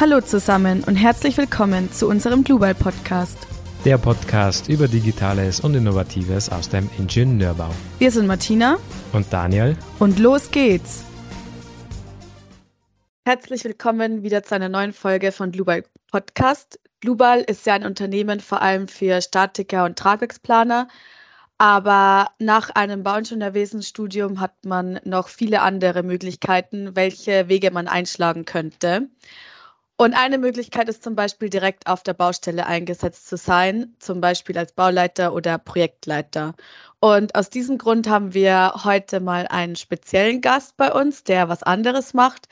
Hallo zusammen und herzlich willkommen zu unserem Global Podcast. Der Podcast über Digitales und Innovatives aus dem Ingenieurbau. Wir sind Martina und Daniel und los geht's. Herzlich willkommen wieder zu einer neuen Folge von Global Podcast. Global ist ja ein Unternehmen vor allem für Statiker und Tragwerksplaner. Aber nach einem Bauingenieurwesenstudium hat man noch viele andere Möglichkeiten, welche Wege man einschlagen könnte. Und eine Möglichkeit ist zum Beispiel direkt auf der Baustelle eingesetzt zu sein, zum Beispiel als Bauleiter oder Projektleiter. Und aus diesem Grund haben wir heute mal einen speziellen Gast bei uns, der was anderes macht.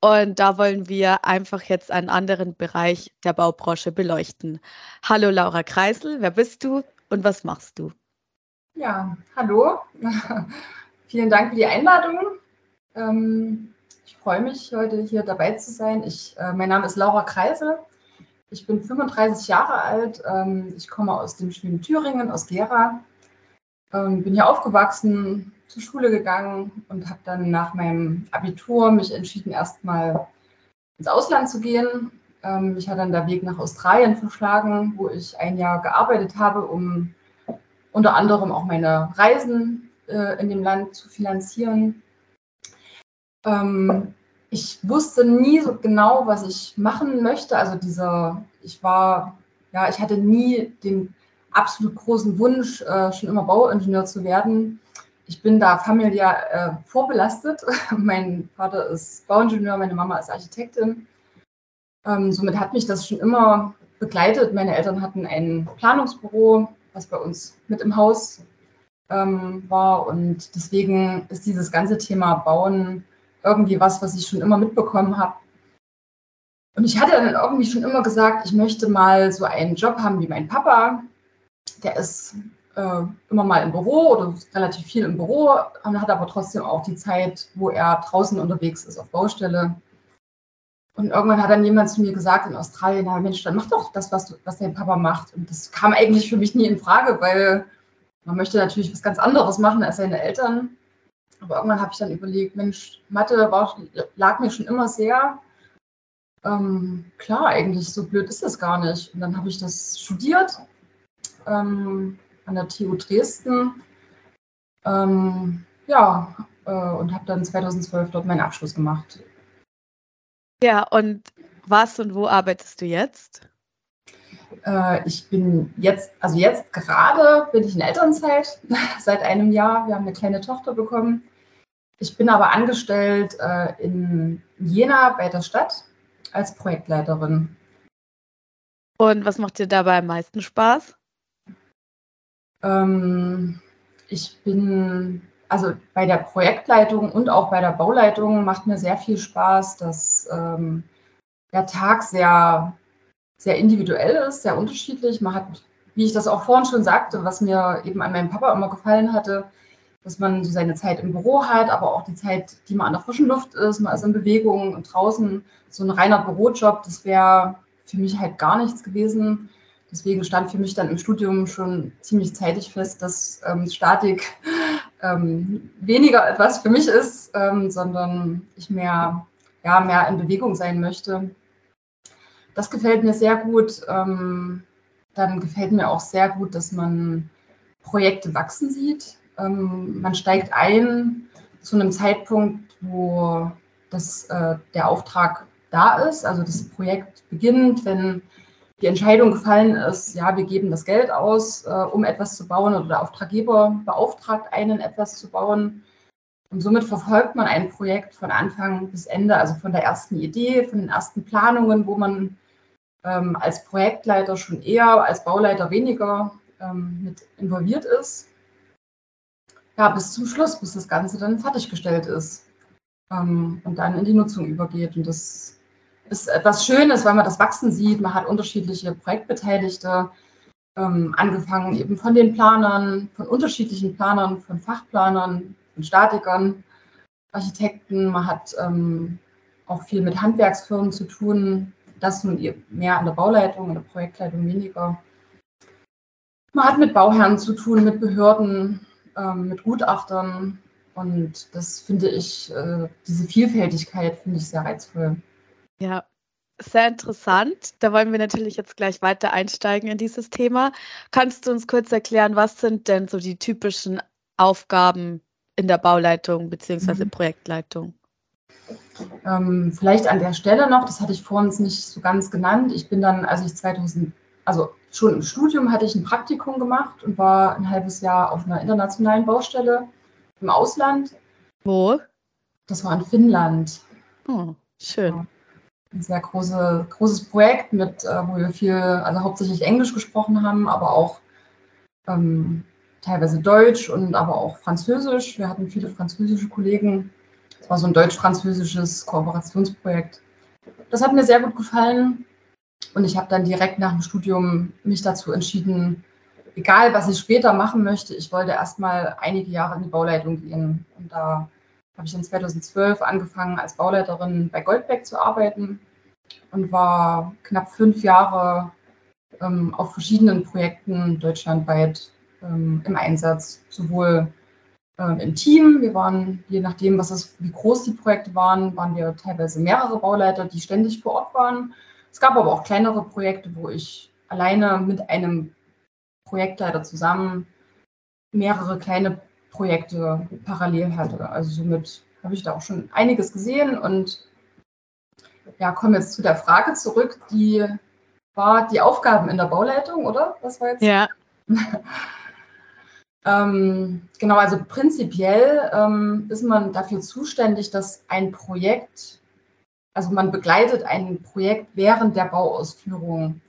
Und da wollen wir einfach jetzt einen anderen Bereich der Baubranche beleuchten. Hallo Laura Kreisel, wer bist du und was machst du? Ja, hallo. Vielen Dank für die Einladung. Ähm, freue mich, heute hier dabei zu sein. Ich, äh, mein Name ist Laura Kreisel. Ich bin 35 Jahre alt. Ähm, ich komme aus dem schönen Thüringen, aus Gera. Ähm, bin hier aufgewachsen, zur Schule gegangen und habe dann nach meinem Abitur mich entschieden, erstmal ins Ausland zu gehen. Ähm, mich hat dann der Weg nach Australien verschlagen, wo ich ein Jahr gearbeitet habe, um unter anderem auch meine Reisen äh, in dem Land zu finanzieren. Ähm, ich wusste nie so genau, was ich machen möchte. Also dieser, ich war, ja, ich hatte nie den absolut großen Wunsch, äh, schon immer Bauingenieur zu werden. Ich bin da familiär äh, vorbelastet. mein Vater ist Bauingenieur, meine Mama ist Architektin. Ähm, somit hat mich das schon immer begleitet. Meine Eltern hatten ein Planungsbüro was bei uns mit im Haus ähm, war. Und deswegen ist dieses ganze Thema Bauen irgendwie was, was ich schon immer mitbekommen habe. Und ich hatte dann irgendwie schon immer gesagt, ich möchte mal so einen Job haben wie mein Papa. Der ist äh, immer mal im Büro oder relativ viel im Büro, hat aber trotzdem auch die Zeit, wo er draußen unterwegs ist auf Baustelle. Und irgendwann hat dann jemand zu mir gesagt in Australien, na Mensch, dann mach doch das, was, du, was dein Papa macht. Und das kam eigentlich für mich nie in Frage, weil man möchte natürlich was ganz anderes machen als seine Eltern. Aber irgendwann habe ich dann überlegt, Mensch, Mathe war, lag mir schon immer sehr. Ähm, klar, eigentlich, so blöd ist das gar nicht. Und dann habe ich das studiert ähm, an der TU Dresden. Ähm, ja, äh, und habe dann 2012 dort meinen Abschluss gemacht. Ja, und was und wo arbeitest du jetzt? Äh, ich bin jetzt, also jetzt gerade bin ich in Elternzeit seit einem Jahr. Wir haben eine kleine Tochter bekommen. Ich bin aber angestellt äh, in Jena bei der Stadt als Projektleiterin. Und was macht dir dabei am meisten Spaß? Ähm, ich bin also bei der Projektleitung und auch bei der Bauleitung macht mir sehr viel Spaß, dass ähm, der Tag sehr, sehr individuell ist, sehr unterschiedlich. Man hat, wie ich das auch vorhin schon sagte, was mir eben an meinem Papa immer gefallen hatte, dass man so seine Zeit im Büro hat, aber auch die Zeit, die man an der frischen Luft ist, man ist in Bewegung und draußen. So ein reiner Bürojob, das wäre für mich halt gar nichts gewesen. Deswegen stand für mich dann im Studium schon ziemlich zeitig fest, dass ähm, Statik ähm, weniger etwas für mich ist, ähm, sondern ich mehr, ja, mehr in Bewegung sein möchte. Das gefällt mir sehr gut. Ähm, dann gefällt mir auch sehr gut, dass man Projekte wachsen sieht. Ähm, man steigt ein zu einem Zeitpunkt, wo das, äh, der Auftrag da ist, also das Projekt beginnt, wenn die Entscheidung gefallen ist, ja, wir geben das Geld aus, äh, um etwas zu bauen oder der Auftraggeber beauftragt einen, etwas zu bauen. Und somit verfolgt man ein Projekt von Anfang bis Ende, also von der ersten Idee, von den ersten Planungen, wo man ähm, als Projektleiter schon eher, als Bauleiter weniger ähm, mit involviert ist. Ja, bis zum Schluss, bis das Ganze dann fertiggestellt ist ähm, und dann in die Nutzung übergeht. Und das ist etwas Schönes, weil man das wachsen sieht. Man hat unterschiedliche Projektbeteiligte, ähm, angefangen eben von den Planern, von unterschiedlichen Planern, von Fachplanern, von Statikern, Architekten. Man hat ähm, auch viel mit Handwerksfirmen zu tun. Das nun mehr an der Bauleitung, an der Projektleitung weniger. Man hat mit Bauherren zu tun, mit Behörden, ähm, mit Gutachtern. Und das finde ich, äh, diese Vielfältigkeit finde ich sehr reizvoll. Ja, sehr interessant. Da wollen wir natürlich jetzt gleich weiter einsteigen in dieses Thema. Kannst du uns kurz erklären, was sind denn so die typischen Aufgaben in der Bauleitung bzw. Mhm. Projektleitung? Ähm, vielleicht an der Stelle noch, das hatte ich vor uns nicht so ganz genannt. Ich bin dann, als ich 2000, also schon im Studium hatte ich ein Praktikum gemacht und war ein halbes Jahr auf einer internationalen Baustelle im Ausland. Wo? Das war in Finnland. Oh, schön. Ja, ein sehr große, großes Projekt, mit, äh, wo wir viel, also hauptsächlich Englisch gesprochen haben, aber auch ähm, teilweise Deutsch und aber auch Französisch. Wir hatten viele französische Kollegen. Es war so ein deutsch-französisches Kooperationsprojekt. Das hat mir sehr gut gefallen. Und ich habe dann direkt nach dem Studium mich dazu entschieden, egal was ich später machen möchte, ich wollte erstmal einige Jahre in die Bauleitung gehen. Und da habe ich dann 2012 angefangen, als Bauleiterin bei Goldbeck zu arbeiten und war knapp fünf Jahre ähm, auf verschiedenen Projekten deutschlandweit ähm, im Einsatz, sowohl ähm, im Team. Wir waren, je nachdem, was es, wie groß die Projekte waren, waren wir teilweise mehrere Bauleiter, die ständig vor Ort waren. Es gab aber auch kleinere Projekte, wo ich alleine mit einem Projektleiter zusammen mehrere kleine Projekte parallel hatte. Also somit habe ich da auch schon einiges gesehen und ja, komme jetzt zu der Frage zurück, die war die Aufgaben in der Bauleitung, oder? Das war jetzt. Ja. ähm, genau, also prinzipiell ähm, ist man dafür zuständig, dass ein Projekt, also man begleitet ein Projekt während der Bauausführung.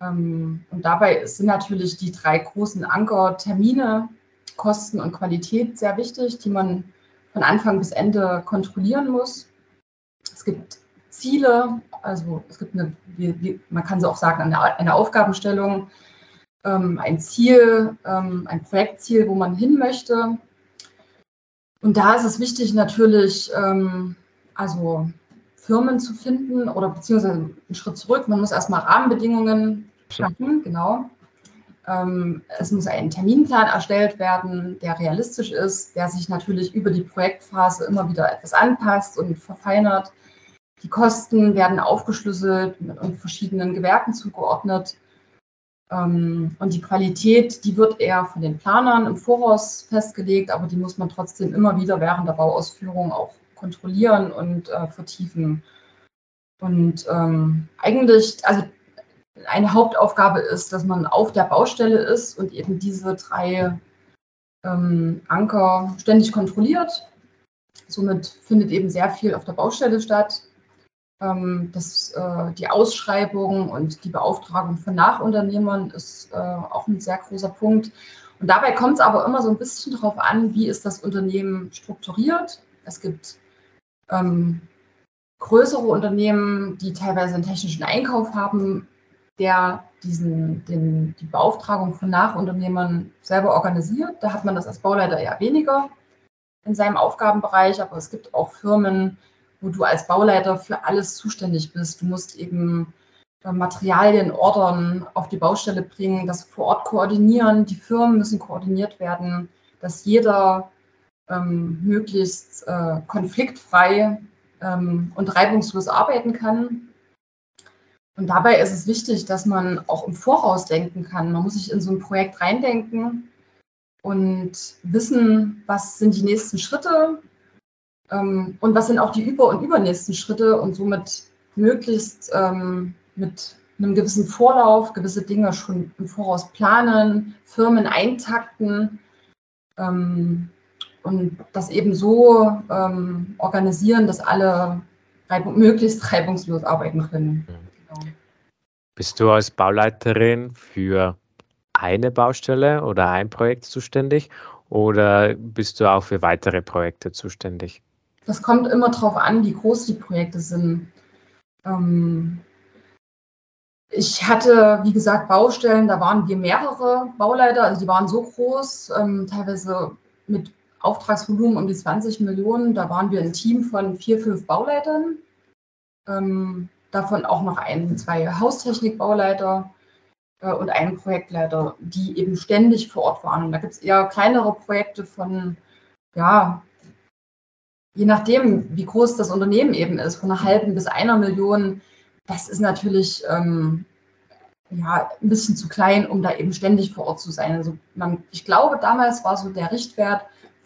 Ähm, und dabei sind natürlich die drei großen Ankertermine, Kosten und Qualität sehr wichtig, die man von Anfang bis Ende kontrollieren muss. Es gibt Ziele, also es gibt eine, man kann so auch sagen, eine, eine Aufgabenstellung, ähm, ein Ziel, ähm, ein Projektziel, wo man hin möchte. Und da ist es wichtig natürlich, ähm, also Firmen zu finden oder beziehungsweise einen Schritt zurück. Man muss erstmal Rahmenbedingungen schaffen, genau. Ähm, es muss ein Terminplan erstellt werden, der realistisch ist, der sich natürlich über die Projektphase immer wieder etwas anpasst und verfeinert. Die Kosten werden aufgeschlüsselt und verschiedenen Gewerken zugeordnet. Ähm, und die Qualität, die wird eher von den Planern im Voraus festgelegt, aber die muss man trotzdem immer wieder während der Bauausführung auch kontrollieren und äh, vertiefen. Und ähm, eigentlich, also eine Hauptaufgabe ist, dass man auf der Baustelle ist und eben diese drei ähm, Anker ständig kontrolliert. Somit findet eben sehr viel auf der Baustelle statt. Ähm, das, äh, die Ausschreibung und die Beauftragung von Nachunternehmern ist äh, auch ein sehr großer Punkt. Und dabei kommt es aber immer so ein bisschen darauf an, wie ist das Unternehmen strukturiert. Es gibt ähm, größere Unternehmen, die teilweise einen technischen Einkauf haben, der diesen, den, die Beauftragung von Nachunternehmern selber organisiert. Da hat man das als Bauleiter eher weniger in seinem Aufgabenbereich, aber es gibt auch Firmen, wo du als Bauleiter für alles zuständig bist. Du musst eben äh, Materialien ordern, auf die Baustelle bringen, das vor Ort koordinieren. Die Firmen müssen koordiniert werden, dass jeder ähm, möglichst äh, konfliktfrei ähm, und reibungslos arbeiten kann. Und dabei ist es wichtig, dass man auch im Voraus denken kann. Man muss sich in so ein Projekt reindenken und wissen, was sind die nächsten Schritte, ähm, und was sind auch die über- und übernächsten Schritte und somit möglichst ähm, mit einem gewissen Vorlauf gewisse Dinge schon im Voraus planen, Firmen eintakten ähm, und das eben so ähm, organisieren, dass alle reibung möglichst reibungslos arbeiten können. Genau. Bist du als Bauleiterin für eine Baustelle oder ein Projekt zuständig oder bist du auch für weitere Projekte zuständig? Das kommt immer darauf an, wie groß die Projekte sind. Ähm, ich hatte, wie gesagt, Baustellen, da waren wir mehrere Bauleiter, also die waren so groß, ähm, teilweise mit Auftragsvolumen um die 20 Millionen. Da waren wir ein Team von vier, fünf Bauleitern. Ähm, davon auch noch ein, zwei Haustechnikbauleiter äh, und einen Projektleiter, die eben ständig vor Ort waren. Und da gibt es eher kleinere Projekte von ja, je nachdem, wie groß das Unternehmen eben ist, von einer halben bis einer Million das ist natürlich ähm, ja, ein bisschen zu klein, um da eben ständig vor Ort zu sein. Also man, ich glaube, damals war so der Richtwert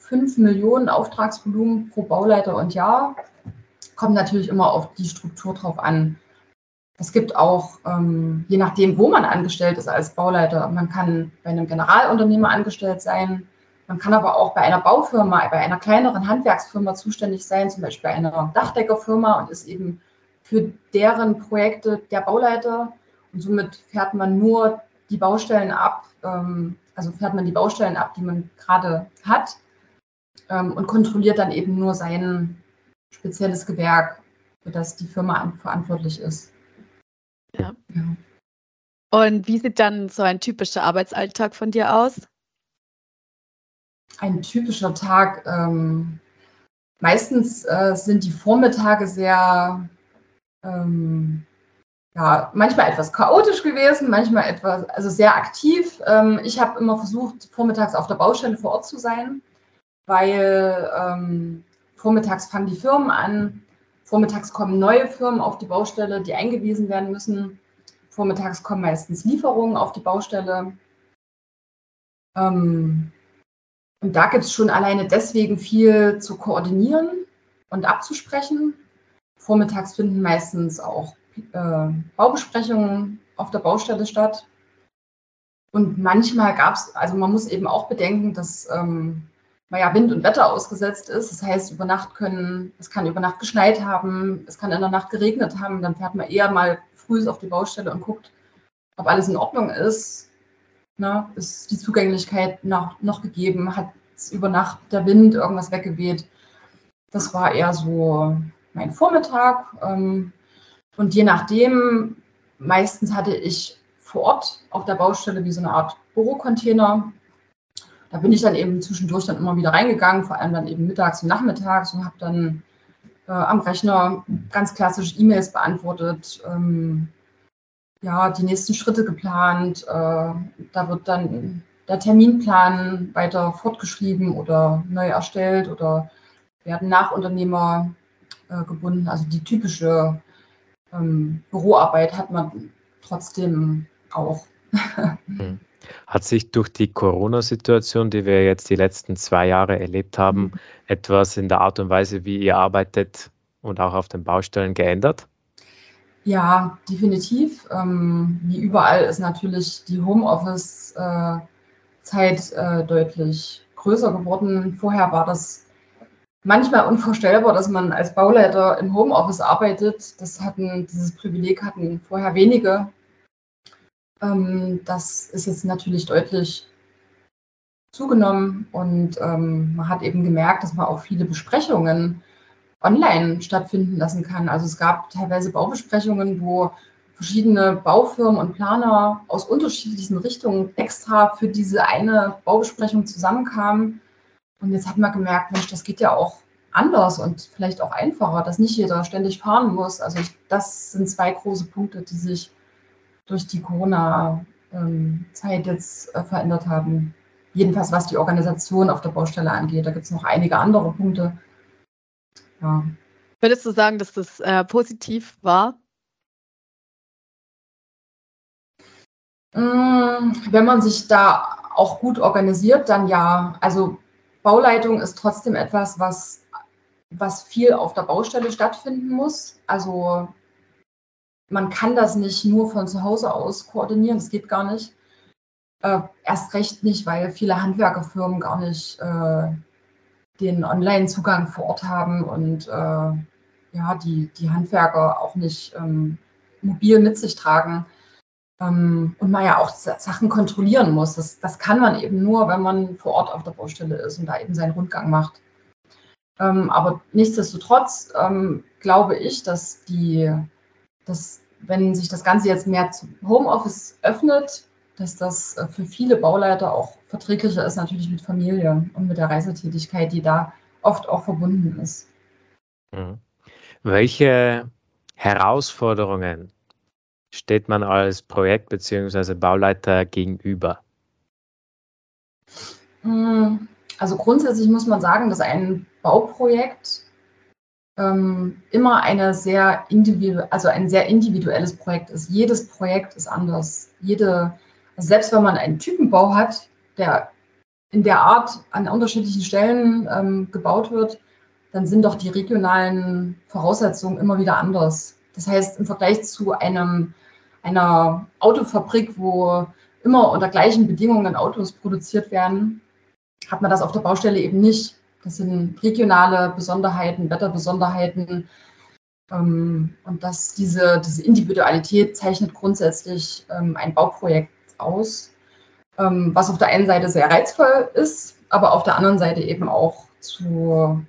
5 Millionen Auftragsvolumen pro Bauleiter und Jahr. Kommt natürlich immer auf die Struktur drauf an. Es gibt auch, ähm, je nachdem, wo man angestellt ist als Bauleiter, man kann bei einem Generalunternehmer angestellt sein, man kann aber auch bei einer Baufirma, bei einer kleineren Handwerksfirma zuständig sein, zum Beispiel bei einer Dachdeckerfirma und ist eben für deren Projekte der Bauleiter. Und somit fährt man nur die Baustellen ab, ähm, also fährt man die Baustellen ab, die man gerade hat ähm, und kontrolliert dann eben nur sein spezielles Gewerk, für das die Firma verantwortlich ist. Ja. ja. Und wie sieht dann so ein typischer Arbeitsalltag von dir aus? Ein typischer Tag. Ähm, meistens äh, sind die Vormittage sehr, ähm, ja, manchmal etwas chaotisch gewesen, manchmal etwas, also sehr aktiv. Ähm, ich habe immer versucht, vormittags auf der Baustelle vor Ort zu sein, weil ähm, vormittags fangen die Firmen an, vormittags kommen neue Firmen auf die Baustelle, die eingewiesen werden müssen. Vormittags kommen meistens Lieferungen auf die Baustelle. Ähm, und da gibt es schon alleine deswegen viel zu koordinieren und abzusprechen. Vormittags finden meistens auch äh, Baubesprechungen auf der Baustelle statt. Und manchmal gab es, also man muss eben auch bedenken, dass ähm, man ja Wind und Wetter ausgesetzt ist. Das heißt, über Nacht können, es kann über Nacht geschneit haben, es kann in der Nacht geregnet haben. Dann fährt man eher mal früh auf die Baustelle und guckt, ob alles in Ordnung ist. Ne? Ist die Zugänglichkeit noch, noch gegeben? Hat über Nacht der Wind irgendwas weggeweht? Das war eher so mein Vormittag. Ähm, und je nachdem, meistens hatte ich vor Ort auf der Baustelle wie so eine Art Bürocontainer. Da bin ich dann eben zwischendurch dann immer wieder reingegangen, vor allem dann eben mittags und nachmittags und habe dann äh, am Rechner ganz klassisch E-Mails beantwortet, ähm, ja, die nächsten Schritte geplant. Äh, da wird dann der Terminplan weiter fortgeschrieben oder neu erstellt oder werden Nachunternehmer äh, gebunden. Also die typische ähm, Büroarbeit hat man trotzdem auch. Hm. Hat sich durch die Corona-Situation, die wir jetzt die letzten zwei Jahre erlebt haben, mhm. etwas in der Art und Weise, wie ihr arbeitet und auch auf den Baustellen geändert? Ja, definitiv. Ähm, wie überall ist natürlich die Homeoffice-Zeit äh, deutlich größer geworden. Vorher war das manchmal unvorstellbar, dass man als Bauleiter im Homeoffice arbeitet. Das hatten, dieses Privileg hatten vorher wenige. Ähm, das ist jetzt natürlich deutlich zugenommen und ähm, man hat eben gemerkt, dass man auch viele Besprechungen online stattfinden lassen kann. Also es gab teilweise Baubesprechungen, wo verschiedene Baufirmen und Planer aus unterschiedlichen Richtungen extra für diese eine Baubesprechung zusammenkamen. Und jetzt hat man gemerkt, Mensch, das geht ja auch anders und vielleicht auch einfacher, dass nicht jeder ständig fahren muss. Also ich, das sind zwei große Punkte, die sich durch die Corona-Zeit jetzt äh, verändert haben. Jedenfalls was die Organisation auf der Baustelle angeht. Da gibt es noch einige andere Punkte, ja. Würdest du sagen, dass das äh, positiv war? Mm, wenn man sich da auch gut organisiert, dann ja. Also Bauleitung ist trotzdem etwas, was, was viel auf der Baustelle stattfinden muss. Also man kann das nicht nur von zu Hause aus koordinieren, das geht gar nicht. Äh, erst recht nicht, weil viele Handwerkerfirmen gar nicht äh, den Online-Zugang vor Ort haben und äh, ja, die, die Handwerker auch nicht ähm, mobil mit sich tragen. Ähm, und man ja auch Sachen kontrollieren muss. Das, das kann man eben nur, wenn man vor Ort auf der Baustelle ist und da eben seinen Rundgang macht. Ähm, aber nichtsdestotrotz ähm, glaube ich, dass die, dass, wenn sich das Ganze jetzt mehr zum Homeoffice öffnet, dass das äh, für viele Bauleiter auch verträglicher ist, natürlich mit Familie und mit der Reisetätigkeit, die da oft auch verbunden ist. Mhm. Welche Herausforderungen steht man als Projekt- bzw. Bauleiter gegenüber? Hm, also grundsätzlich muss man sagen, dass ein Bauprojekt ähm, immer eine sehr individu also ein sehr individuelles Projekt ist. Jedes Projekt ist anders. Jede, also selbst wenn man einen Typenbau hat, der in der Art an unterschiedlichen Stellen ähm, gebaut wird, dann sind doch die regionalen Voraussetzungen immer wieder anders. Das heißt, im Vergleich zu einem, einer Autofabrik, wo immer unter gleichen Bedingungen Autos produziert werden, hat man das auf der Baustelle eben nicht. Das sind regionale Besonderheiten, Wetterbesonderheiten. Ähm, und das, diese, diese Individualität zeichnet grundsätzlich ähm, ein Bauprojekt aus, ähm, was auf der einen Seite sehr reizvoll ist, aber auf der anderen Seite eben auch zu,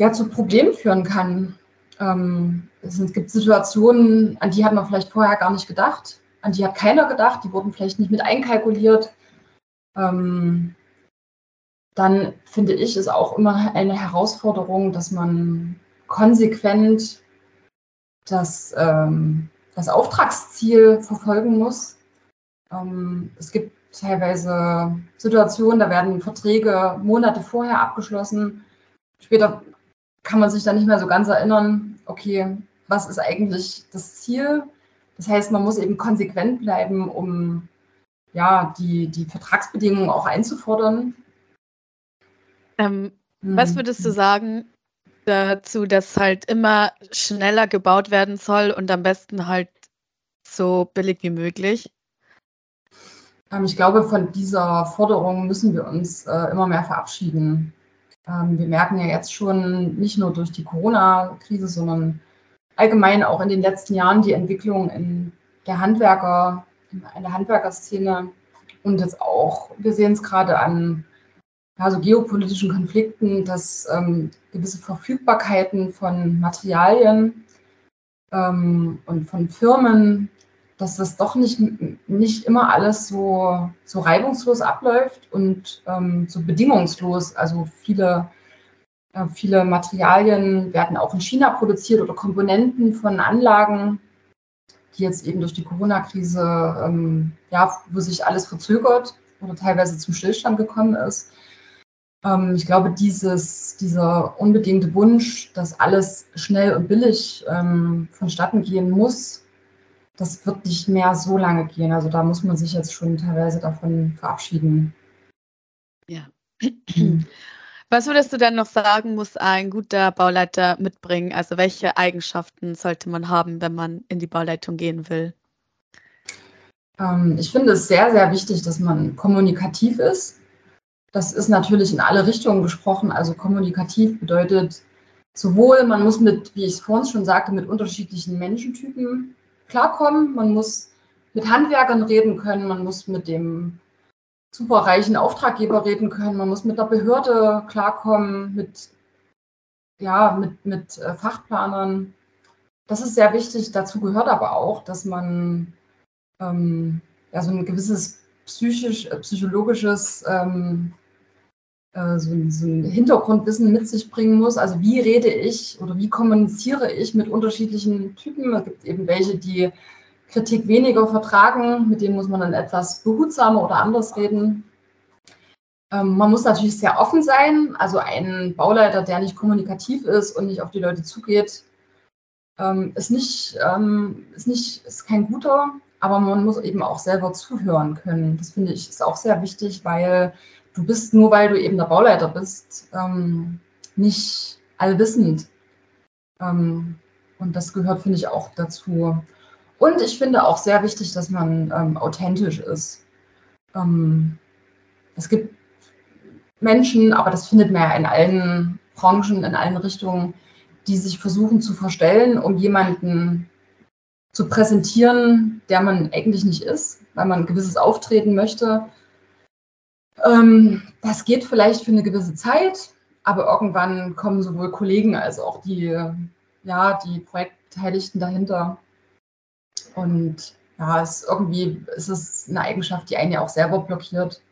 ja, zu Problemen führen kann. es gibt Situationen, an die hat man vielleicht vorher gar nicht gedacht, an die hat keiner gedacht, die wurden vielleicht nicht mit einkalkuliert. Ähm, dann finde ich es auch immer eine Herausforderung, dass man konsequent das, ähm, das Auftragsziel verfolgen muss. Ähm, es gibt teilweise Situationen, da werden Verträge Monate vorher abgeschlossen. Später kann man sich dann nicht mehr so ganz erinnern, okay, was ist eigentlich das Ziel? Das heißt, man muss eben konsequent bleiben, um ja, die, die Vertragsbedingungen auch einzufordern. Ähm, mhm. Was würdest du sagen dazu, dass halt immer schneller gebaut werden soll und am besten halt so billig wie möglich? Ähm, ich glaube, von dieser Forderung müssen wir uns äh, immer mehr verabschieden. Ähm, wir merken ja jetzt schon nicht nur durch die Corona-Krise, sondern allgemein auch in den letzten Jahren die Entwicklung in der Handwerker, in der Handwerkerszene und jetzt auch, wir sehen es gerade an ja, so geopolitischen Konflikten, dass ähm, gewisse Verfügbarkeiten von Materialien ähm, und von Firmen, dass das doch nicht, nicht immer alles so, so reibungslos abläuft und ähm, so bedingungslos. Also viele, äh, viele Materialien werden auch in China produziert oder Komponenten von Anlagen, die jetzt eben durch die Corona-Krise, ähm, ja, wo sich alles verzögert oder teilweise zum Stillstand gekommen ist. Ähm, ich glaube, dieses, dieser unbedingte Wunsch, dass alles schnell und billig ähm, vonstatten gehen muss, das wird nicht mehr so lange gehen. Also da muss man sich jetzt schon teilweise davon verabschieden. Ja. Was würdest du denn noch sagen, muss ein guter Bauleiter mitbringen? Also welche Eigenschaften sollte man haben, wenn man in die Bauleitung gehen will? Ähm, ich finde es sehr, sehr wichtig, dass man kommunikativ ist. Das ist natürlich in alle Richtungen gesprochen. Also kommunikativ bedeutet sowohl, man muss mit, wie ich es vorhin schon sagte, mit unterschiedlichen Menschentypen klarkommen. Man muss mit Handwerkern reden können, man muss mit dem superreichen Auftraggeber reden können, man muss mit der Behörde klarkommen, mit, ja, mit, mit äh, Fachplanern. Das ist sehr wichtig. Dazu gehört aber auch, dass man ähm, ja, so ein gewisses psychisch, äh, psychologisches ähm, äh, so, so ein Hintergrundwissen mit sich bringen muss. Also wie rede ich oder wie kommuniziere ich mit unterschiedlichen Typen? Es gibt eben welche, die Kritik weniger vertragen, mit denen muss man dann etwas behutsamer oder anders reden. Ähm, man muss natürlich sehr offen sein. Also ein Bauleiter, der nicht kommunikativ ist und nicht auf die Leute zugeht, ähm, ist nicht, ähm, ist nicht, ist kein guter. Aber man muss eben auch selber zuhören können. Das finde ich ist auch sehr wichtig, weil du bist nur, weil du eben der Bauleiter bist, ähm, nicht allwissend. Ähm, und das gehört, finde ich, auch dazu. Und ich finde auch sehr wichtig, dass man ähm, authentisch ist. Ähm, es gibt Menschen, aber das findet man ja in allen Branchen, in allen Richtungen, die sich versuchen zu verstellen, um jemanden zu präsentieren, der man eigentlich nicht ist, weil man ein gewisses Auftreten möchte. Ähm, das geht vielleicht für eine gewisse Zeit, aber irgendwann kommen sowohl Kollegen als auch die, ja, die Projektbeteiligten dahinter. Und ja, es irgendwie ist es eine Eigenschaft, die einen ja auch selber blockiert.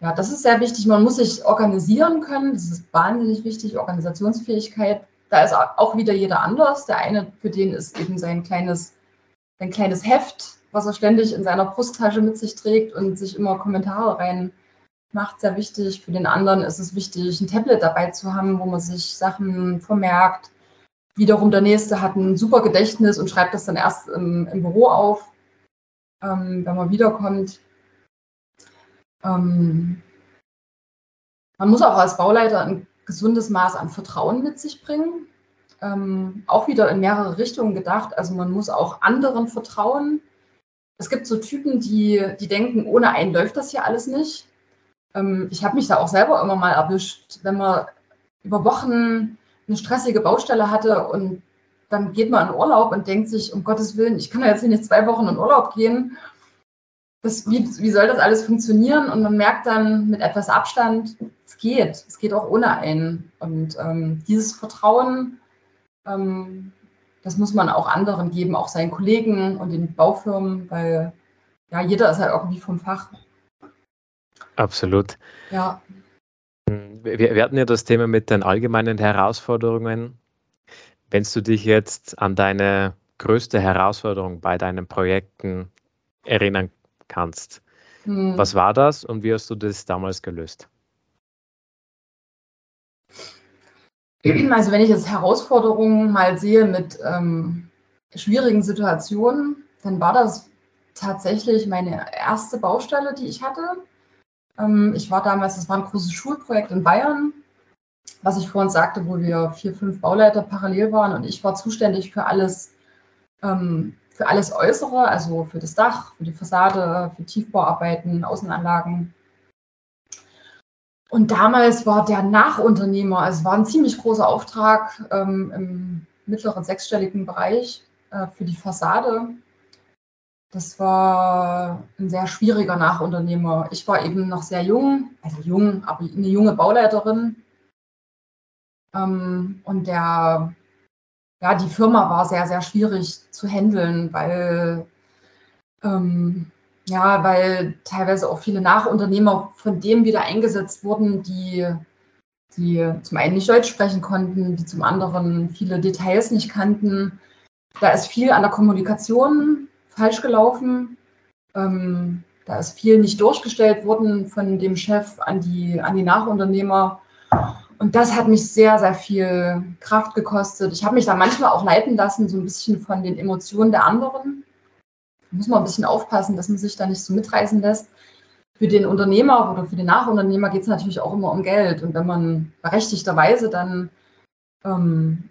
Ja, das ist sehr wichtig. Man muss sich organisieren können. Das ist wahnsinnig wichtig. Organisationsfähigkeit da ist auch wieder jeder anders. Der eine, für den ist eben sein kleines, sein kleines Heft, was er ständig in seiner Brusttasche mit sich trägt und sich immer Kommentare rein, macht, sehr wichtig. Für den anderen ist es wichtig, ein Tablet dabei zu haben, wo man sich Sachen vermerkt. Wiederum der nächste hat ein super Gedächtnis und schreibt das dann erst im, im Büro auf, ähm, wenn man wiederkommt. Ähm, man muss auch als Bauleiter ein gesundes Maß an Vertrauen mit sich bringen. Ähm, auch wieder in mehrere Richtungen gedacht. Also man muss auch anderen vertrauen. Es gibt so Typen, die, die denken, ohne einen läuft das hier alles nicht. Ähm, ich habe mich da auch selber immer mal erwischt, wenn man über Wochen eine stressige Baustelle hatte und dann geht man in Urlaub und denkt sich, um Gottes Willen, ich kann ja jetzt hier nicht zwei Wochen in Urlaub gehen. Das, wie, wie soll das alles funktionieren? Und man merkt dann mit etwas Abstand, es geht. Es geht auch ohne einen. Und ähm, dieses Vertrauen, ähm, das muss man auch anderen geben, auch seinen Kollegen und den Baufirmen, weil ja, jeder ist halt irgendwie vom Fach. Absolut. Ja. Wir, wir hatten ja das Thema mit den allgemeinen Herausforderungen. Wenn du dich jetzt an deine größte Herausforderung bei deinen Projekten erinnern kannst, hm. was war das und wie hast du das damals gelöst? Also wenn ich jetzt Herausforderungen mal sehe mit ähm, schwierigen Situationen, dann war das tatsächlich meine erste Baustelle, die ich hatte. Ähm, ich war damals, das war ein großes Schulprojekt in Bayern, was ich vorhin sagte, wo wir vier, fünf Bauleiter parallel waren und ich war zuständig für alles, ähm, für alles Äußere, also für das Dach, für die Fassade, für Tiefbauarbeiten, Außenanlagen und damals war der Nachunternehmer, also es war ein ziemlich großer Auftrag ähm, im mittleren sechsstelligen Bereich äh, für die Fassade. Das war ein sehr schwieriger Nachunternehmer. Ich war eben noch sehr jung, also jung, aber eine junge Bauleiterin. Ähm, und der, ja, die Firma war sehr, sehr schwierig zu handeln, weil ähm, ja, weil teilweise auch viele Nachunternehmer von dem wieder eingesetzt wurden, die, die zum einen nicht Deutsch sprechen konnten, die zum anderen viele Details nicht kannten. Da ist viel an der Kommunikation falsch gelaufen. Ähm, da ist viel nicht durchgestellt worden von dem Chef an die, an die Nachunternehmer. Und das hat mich sehr, sehr viel Kraft gekostet. Ich habe mich da manchmal auch leiten lassen, so ein bisschen von den Emotionen der anderen muss man ein bisschen aufpassen, dass man sich da nicht so mitreißen lässt. Für den Unternehmer oder für den Nachunternehmer geht es natürlich auch immer um Geld. Und wenn man berechtigterweise dann ähm,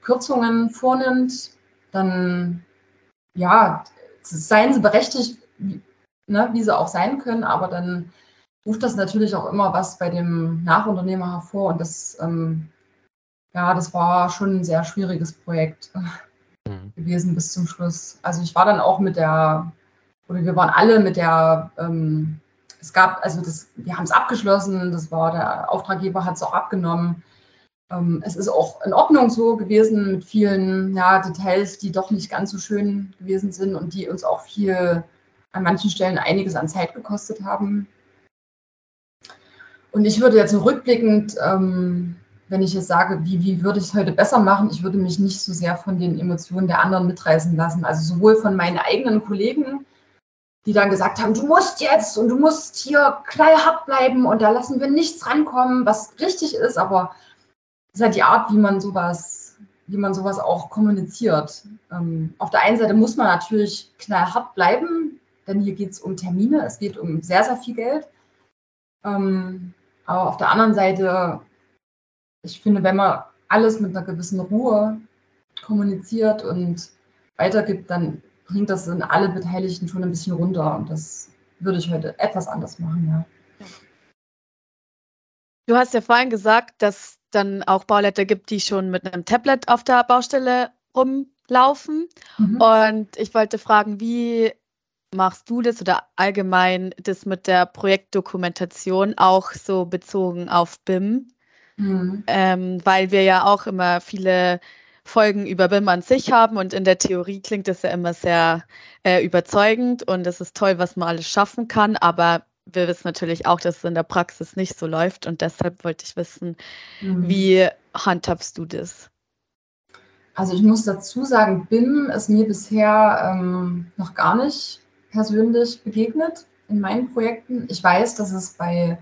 Kürzungen vornimmt, dann ja, seien sie berechtigt, ne, wie sie auch sein können, aber dann ruft das natürlich auch immer was bei dem Nachunternehmer hervor. Und das, ähm, ja, das war schon ein sehr schwieriges Projekt mhm. gewesen bis zum Schluss. Also ich war dann auch mit der, oder wir waren alle mit der, ähm, es gab, also das, wir haben es abgeschlossen, das war, der Auftraggeber hat es auch abgenommen. Ähm, es ist auch in Ordnung so gewesen mit vielen ja, Details, die doch nicht ganz so schön gewesen sind und die uns auch viel, an manchen Stellen einiges an Zeit gekostet haben. Und ich würde jetzt rückblickend ähm, wenn ich jetzt sage, wie, wie würde ich es heute besser machen, ich würde mich nicht so sehr von den Emotionen der anderen mitreißen lassen. Also sowohl von meinen eigenen Kollegen, die dann gesagt haben, du musst jetzt und du musst hier knallhart bleiben und da lassen wir nichts rankommen, was richtig ist, aber das ist halt die Art, wie man sowas, wie man sowas auch kommuniziert. Ähm, auf der einen Seite muss man natürlich knallhart bleiben, denn hier geht es um Termine, es geht um sehr, sehr viel Geld. Ähm, aber auf der anderen Seite ich finde, wenn man alles mit einer gewissen Ruhe kommuniziert und weitergibt, dann bringt das in alle Beteiligten schon ein bisschen runter. Und das würde ich heute etwas anders machen, ja. Du hast ja vorhin gesagt, dass dann auch Bauleiter gibt, die schon mit einem Tablet auf der Baustelle rumlaufen. Mhm. Und ich wollte fragen, wie machst du das oder allgemein das mit der Projektdokumentation auch so bezogen auf BIM? Mhm. Ähm, weil wir ja auch immer viele Folgen über BIM an sich haben und in der Theorie klingt das ja immer sehr äh, überzeugend und es ist toll, was man alles schaffen kann, aber wir wissen natürlich auch, dass es in der Praxis nicht so läuft und deshalb wollte ich wissen, mhm. wie handhabst du das? Also ich muss dazu sagen, BIM ist mir bisher ähm, noch gar nicht persönlich begegnet in meinen Projekten. Ich weiß, dass es bei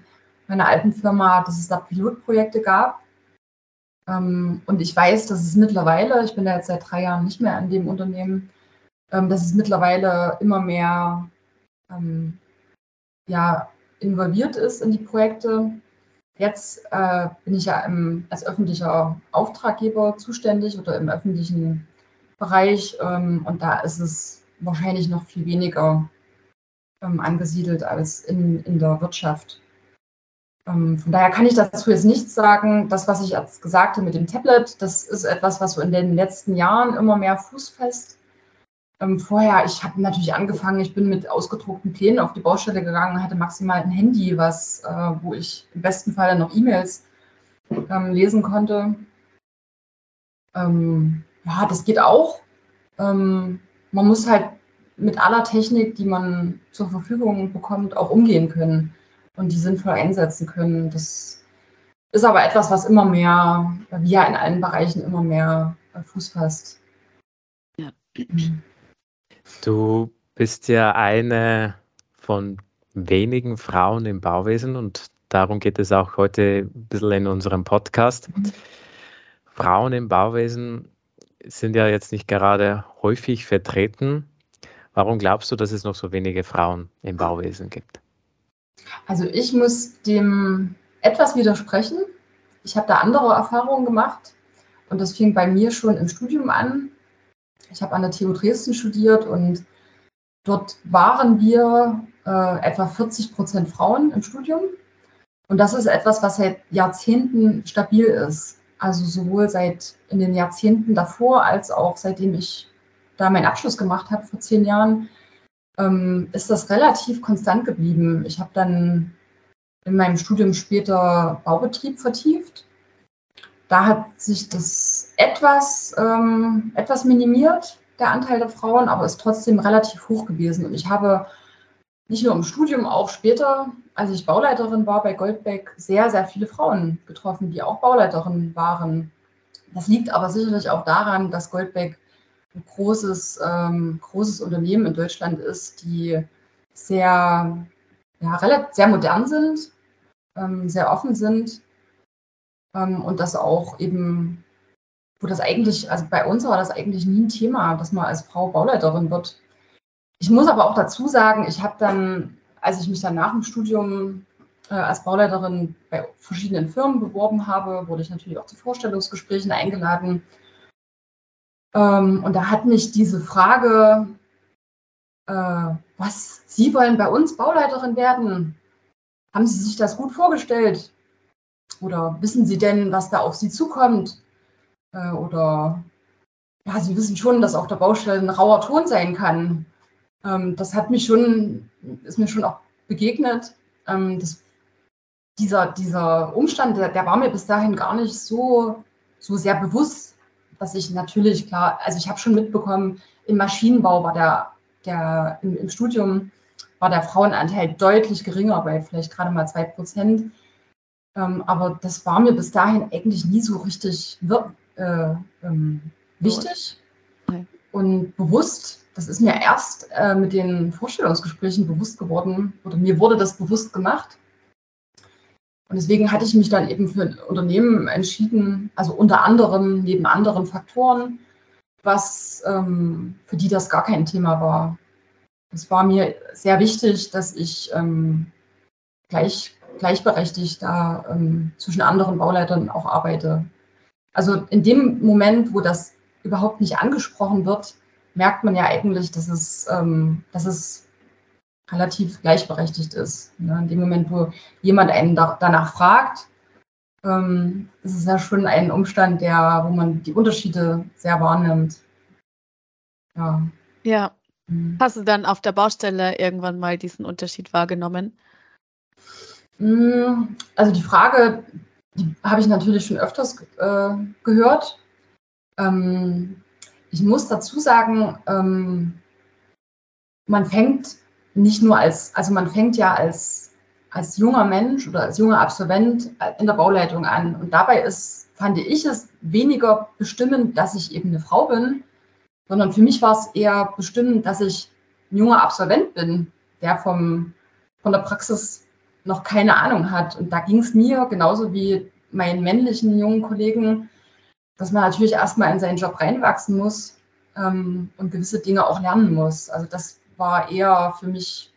meiner alten Firma, dass es da Pilotprojekte gab. Ähm, und ich weiß, dass es mittlerweile, ich bin da jetzt seit drei Jahren nicht mehr an dem Unternehmen, ähm, dass es mittlerweile immer mehr ähm, ja, involviert ist in die Projekte. Jetzt äh, bin ich ja im, als öffentlicher Auftraggeber zuständig oder im öffentlichen Bereich und da ist es wahrscheinlich noch viel weniger ähm, angesiedelt als in, in der Wirtschaft. Ähm, von daher kann ich dazu jetzt nichts sagen. Das, was ich jetzt gesagt habe mit dem Tablet, das ist etwas, was so in den letzten Jahren immer mehr Fuß fasst. Ähm, vorher, ich habe natürlich angefangen, ich bin mit ausgedruckten Plänen auf die Baustelle gegangen, hatte maximal ein Handy, was, äh, wo ich im besten Fall noch E-Mails ähm, lesen konnte. Ähm, ja, das geht auch. Ähm, man muss halt mit aller Technik, die man zur Verfügung bekommt, auch umgehen können und die sinnvoll einsetzen können. Das ist aber etwas, was immer mehr, wie ja in allen Bereichen immer mehr äh, Fuß fasst. Ja. Du bist ja eine von wenigen Frauen im Bauwesen und darum geht es auch heute ein bisschen in unserem Podcast. Mhm. Frauen im Bauwesen sind ja jetzt nicht gerade häufig vertreten. Warum glaubst du, dass es noch so wenige Frauen im Bauwesen gibt? Also ich muss dem etwas widersprechen. Ich habe da andere Erfahrungen gemacht und das fing bei mir schon im Studium an. Ich habe an der TU Dresden studiert und dort waren wir äh, etwa 40 Prozent Frauen im Studium. Und das ist etwas, was seit Jahrzehnten stabil ist. Also sowohl seit in den Jahrzehnten davor als auch seitdem ich da meinen Abschluss gemacht habe vor zehn Jahren, ähm, ist das relativ konstant geblieben. Ich habe dann in meinem Studium später Baubetrieb vertieft. Da hat sich das etwas, ähm, etwas minimiert, der Anteil der Frauen, aber ist trotzdem relativ hoch gewesen. Und ich habe nicht nur im Studium, auch später, als ich Bauleiterin war bei Goldbeck, sehr, sehr viele Frauen getroffen, die auch Bauleiterinnen waren. Das liegt aber sicherlich auch daran, dass Goldbeck ein großes, ähm, großes Unternehmen in Deutschland ist, die sehr, ja, relativ, sehr modern sind, ähm, sehr offen sind ähm, und das auch eben, wo das eigentlich, also bei uns war das eigentlich nie ein Thema, dass man als Frau Bauleiterin wird. Ich muss aber auch dazu sagen, ich habe dann, als ich mich dann nach dem Studium äh, als Bauleiterin bei verschiedenen Firmen beworben habe, wurde ich natürlich auch zu Vorstellungsgesprächen eingeladen. Ähm, und da hat mich diese Frage, äh, was, Sie wollen bei uns Bauleiterin werden? Haben Sie sich das gut vorgestellt? Oder wissen Sie denn, was da auf Sie zukommt? Äh, oder ja, Sie wissen schon, dass auf der Baustelle ein rauer Ton sein kann. Ähm, das hat mich schon, ist mir schon auch begegnet. Ähm, das, dieser, dieser Umstand, der, der war mir bis dahin gar nicht so, so sehr bewusst dass ich natürlich klar, also ich habe schon mitbekommen, im Maschinenbau war der, der im, im, Studium war der Frauenanteil deutlich geringer, bei vielleicht gerade mal zwei Prozent. Ähm, aber das war mir bis dahin eigentlich nie so richtig äh, ähm, wichtig okay. und bewusst. Das ist mir erst äh, mit den Vorstellungsgesprächen bewusst geworden oder mir wurde das bewusst gemacht. Und deswegen hatte ich mich dann eben für ein Unternehmen entschieden, also unter anderem neben anderen Faktoren, was ähm, für die das gar kein Thema war. Es war mir sehr wichtig, dass ich ähm, gleich, gleichberechtigt da ähm, zwischen anderen Bauleitern auch arbeite. Also in dem Moment, wo das überhaupt nicht angesprochen wird, merkt man ja eigentlich, dass es, ähm, dass es relativ gleichberechtigt ist. Ne? In dem Moment, wo jemand einen da, danach fragt, ähm, ist es ja schon ein Umstand, der, wo man die Unterschiede sehr wahrnimmt. Ja. Ja. Mhm. Hast du dann auf der Baustelle irgendwann mal diesen Unterschied wahrgenommen? Mm, also die Frage, die habe ich natürlich schon öfters äh, gehört. Ähm, ich muss dazu sagen, ähm, man fängt nicht nur als, also man fängt ja als, als junger Mensch oder als junger Absolvent in der Bauleitung an. Und dabei ist, fand ich es weniger bestimmend, dass ich eben eine Frau bin, sondern für mich war es eher bestimmend, dass ich ein junger Absolvent bin, der vom, von der Praxis noch keine Ahnung hat. Und da ging es mir genauso wie meinen männlichen jungen Kollegen, dass man natürlich erstmal in seinen Job reinwachsen muss ähm, und gewisse Dinge auch lernen muss. Also das war eher für mich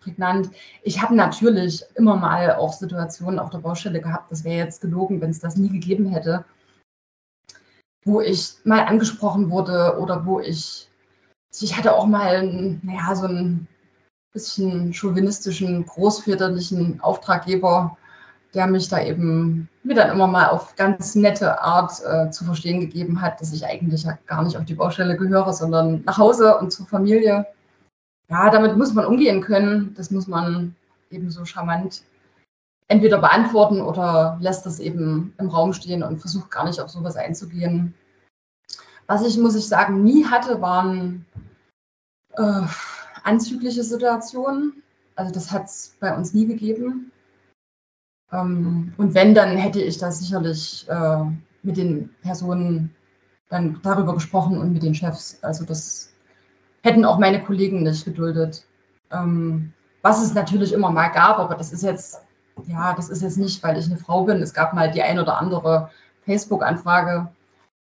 prägnant. Ich habe natürlich immer mal auch Situationen auf der Baustelle gehabt, das wäre jetzt gelogen, wenn es das nie gegeben hätte, wo ich mal angesprochen wurde oder wo ich, ich hatte auch mal, naja, so einen bisschen chauvinistischen, großväterlichen Auftraggeber, der mich da eben mir dann immer mal auf ganz nette Art äh, zu verstehen gegeben hat, dass ich eigentlich ja gar nicht auf die Baustelle gehöre, sondern nach Hause und zur Familie ja, damit muss man umgehen können. Das muss man eben so charmant entweder beantworten oder lässt das eben im Raum stehen und versucht gar nicht auf sowas einzugehen. Was ich, muss ich sagen, nie hatte, waren äh, anzügliche Situationen. Also das hat es bei uns nie gegeben. Ähm, und wenn, dann hätte ich da sicherlich äh, mit den Personen dann darüber gesprochen und mit den Chefs. Also das hätten auch meine Kollegen nicht geduldet. Ähm, was es natürlich immer mal gab, aber das ist jetzt, ja, das ist jetzt nicht, weil ich eine Frau bin. Es gab mal die ein oder andere Facebook-Anfrage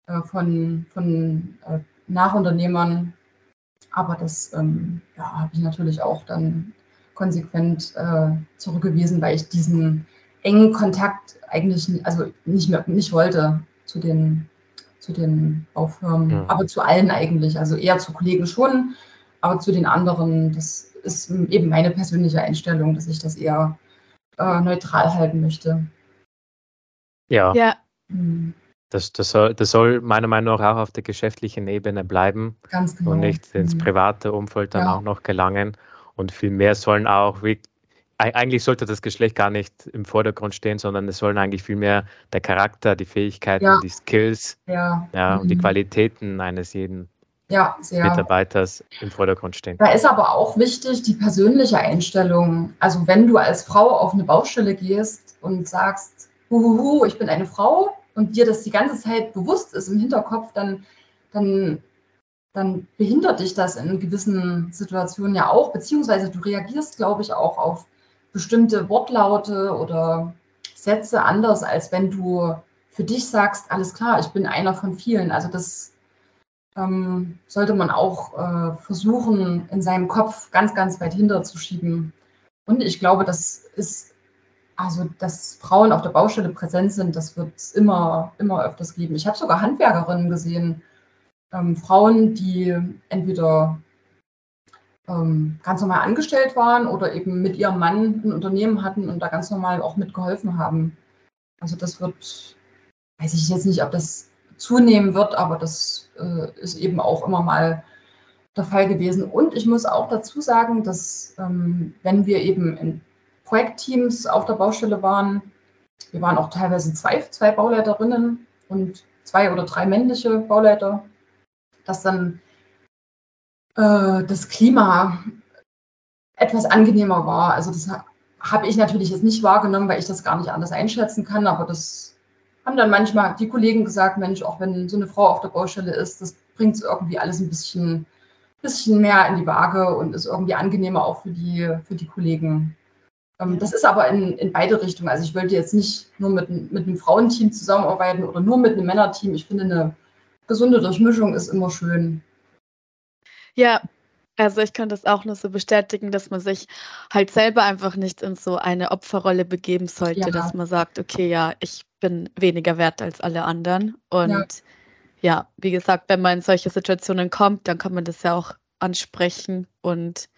äh, von, von äh, Nachunternehmern. Aber das ähm, ja, habe ich natürlich auch dann konsequent äh, zurückgewiesen, weil ich diesen engen Kontakt eigentlich also nicht mehr nicht wollte zu den zu den Baufirmen, ja. aber zu allen eigentlich. Also eher zu Kollegen schon, aber zu den anderen, das ist eben meine persönliche Einstellung, dass ich das eher äh, neutral halten möchte. Ja. ja. Hm. Das, das, soll, das soll meiner Meinung nach auch auf der geschäftlichen Ebene bleiben Ganz genau. und nicht ins hm. private Umfeld dann ja. auch noch gelangen. Und vielmehr sollen auch eigentlich sollte das Geschlecht gar nicht im Vordergrund stehen, sondern es sollen eigentlich vielmehr der Charakter, die Fähigkeiten, ja. die Skills ja. Ja, und die mhm. Qualitäten eines jeden ja, Mitarbeiters im Vordergrund stehen. Da ist aber auch wichtig die persönliche Einstellung. Also wenn du als Frau auf eine Baustelle gehst und sagst, huhuhu, ich bin eine Frau und dir das die ganze Zeit bewusst ist im Hinterkopf, dann, dann, dann behindert dich das in gewissen Situationen ja auch, beziehungsweise du reagierst, glaube ich, auch auf bestimmte Wortlaute oder Sätze anders, als wenn du für dich sagst, alles klar, ich bin einer von vielen. Also das ähm, sollte man auch äh, versuchen, in seinem Kopf ganz, ganz weit hinterzuschieben. Und ich glaube, das ist, also dass Frauen auf der Baustelle präsent sind, das wird es immer, immer öfters geben. Ich habe sogar Handwerkerinnen gesehen, ähm, Frauen, die entweder ähm, ganz normal angestellt waren oder eben mit ihrem Mann ein Unternehmen hatten und da ganz normal auch mitgeholfen haben. Also das wird, weiß ich jetzt nicht, ob das zunehmen wird, aber das äh, ist eben auch immer mal der Fall gewesen. Und ich muss auch dazu sagen, dass ähm, wenn wir eben in Projektteams auf der Baustelle waren, wir waren auch teilweise zwei, zwei Bauleiterinnen und zwei oder drei männliche Bauleiter, dass dann äh, das Klima etwas angenehmer war. Also das habe ich natürlich jetzt nicht wahrgenommen, weil ich das gar nicht anders einschätzen kann, aber das haben dann manchmal die Kollegen gesagt, Mensch, auch wenn so eine Frau auf der Baustelle ist, das bringt es irgendwie alles ein bisschen, bisschen mehr in die Waage und ist irgendwie angenehmer auch für die, für die Kollegen. Ähm, das ist aber in, in beide Richtungen. Also ich wollte jetzt nicht nur mit, mit einem Frauenteam zusammenarbeiten oder nur mit einem Männerteam. Ich finde, eine gesunde Durchmischung ist immer schön. Ja, also ich kann das auch nur so bestätigen, dass man sich halt selber einfach nicht in so eine Opferrolle begeben sollte, ja. dass man sagt, okay, ja, ich bin weniger wert als alle anderen. Und ja. ja, wie gesagt, wenn man in solche Situationen kommt, dann kann man das ja auch ansprechen und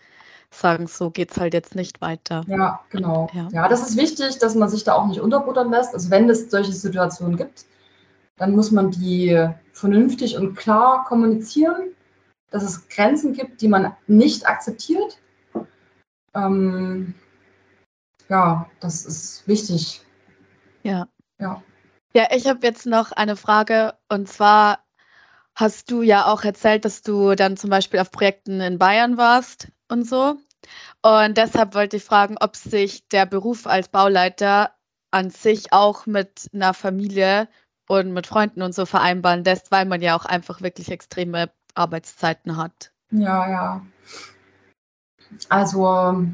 sagen, so geht es halt jetzt nicht weiter. Ja, genau. Ja. ja, das ist wichtig, dass man sich da auch nicht unterbuttern lässt. Also wenn es solche Situationen gibt, dann muss man die vernünftig und klar kommunizieren dass es Grenzen gibt, die man nicht akzeptiert. Ähm, ja, das ist wichtig. Ja. Ja, ja ich habe jetzt noch eine Frage und zwar hast du ja auch erzählt, dass du dann zum Beispiel auf Projekten in Bayern warst und so. Und deshalb wollte ich fragen, ob sich der Beruf als Bauleiter an sich auch mit einer Familie und mit Freunden und so vereinbaren lässt, weil man ja auch einfach wirklich extreme Arbeitszeiten hat. Ja, ja. Also